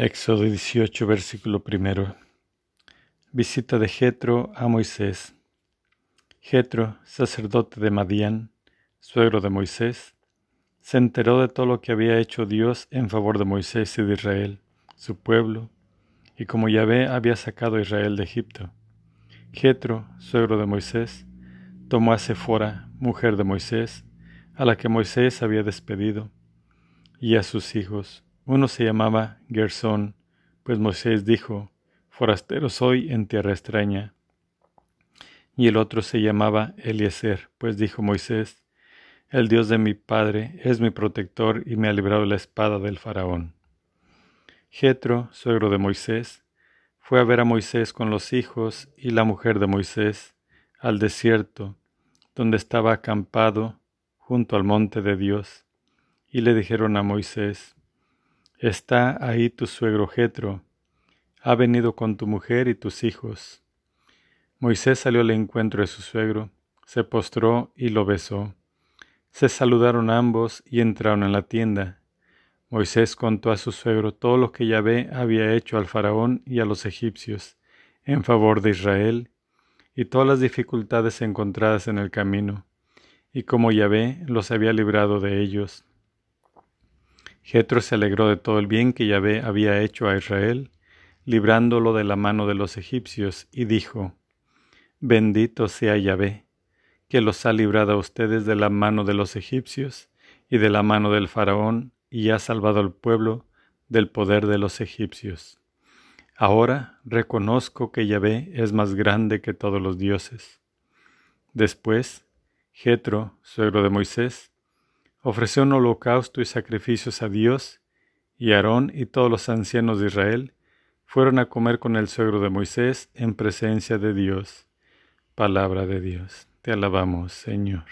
Éxodo 18, versículo primero. Visita de Jetro a Moisés. Jetro, sacerdote de Madián, suegro de Moisés, se enteró de todo lo que había hecho Dios en favor de Moisés y de Israel, su pueblo, y como Yahvé había sacado a Israel de Egipto. Jetro, suegro de Moisés, tomó a Sephora, mujer de Moisés, a la que Moisés había despedido, y a sus hijos, uno se llamaba Gersón, pues Moisés dijo, Forastero soy en tierra extraña. Y el otro se llamaba Eliezer, pues dijo Moisés, El Dios de mi padre es mi protector y me ha librado la espada del faraón. Jetro, suegro de Moisés, fue a ver a Moisés con los hijos y la mujer de Moisés al desierto, donde estaba acampado junto al monte de Dios, y le dijeron a Moisés, Está ahí tu suegro Jetro, ha venido con tu mujer y tus hijos. Moisés salió al encuentro de su suegro, se postró y lo besó. Se saludaron ambos y entraron en la tienda. Moisés contó a su suegro todo lo que Yahvé había hecho al faraón y a los egipcios en favor de Israel y todas las dificultades encontradas en el camino, y cómo Yahvé los había librado de ellos. Jetro se alegró de todo el bien que Yahvé había hecho a Israel, librándolo de la mano de los egipcios, y dijo, Bendito sea Yahvé, que los ha librado a ustedes de la mano de los egipcios y de la mano del faraón, y ha salvado al pueblo del poder de los egipcios. Ahora reconozco que Yahvé es más grande que todos los dioses. Después, Jetro, suegro de Moisés, ofreció un holocausto y sacrificios a Dios, y Aarón y todos los ancianos de Israel fueron a comer con el suegro de Moisés en presencia de Dios. Palabra de Dios. Te alabamos, Señor.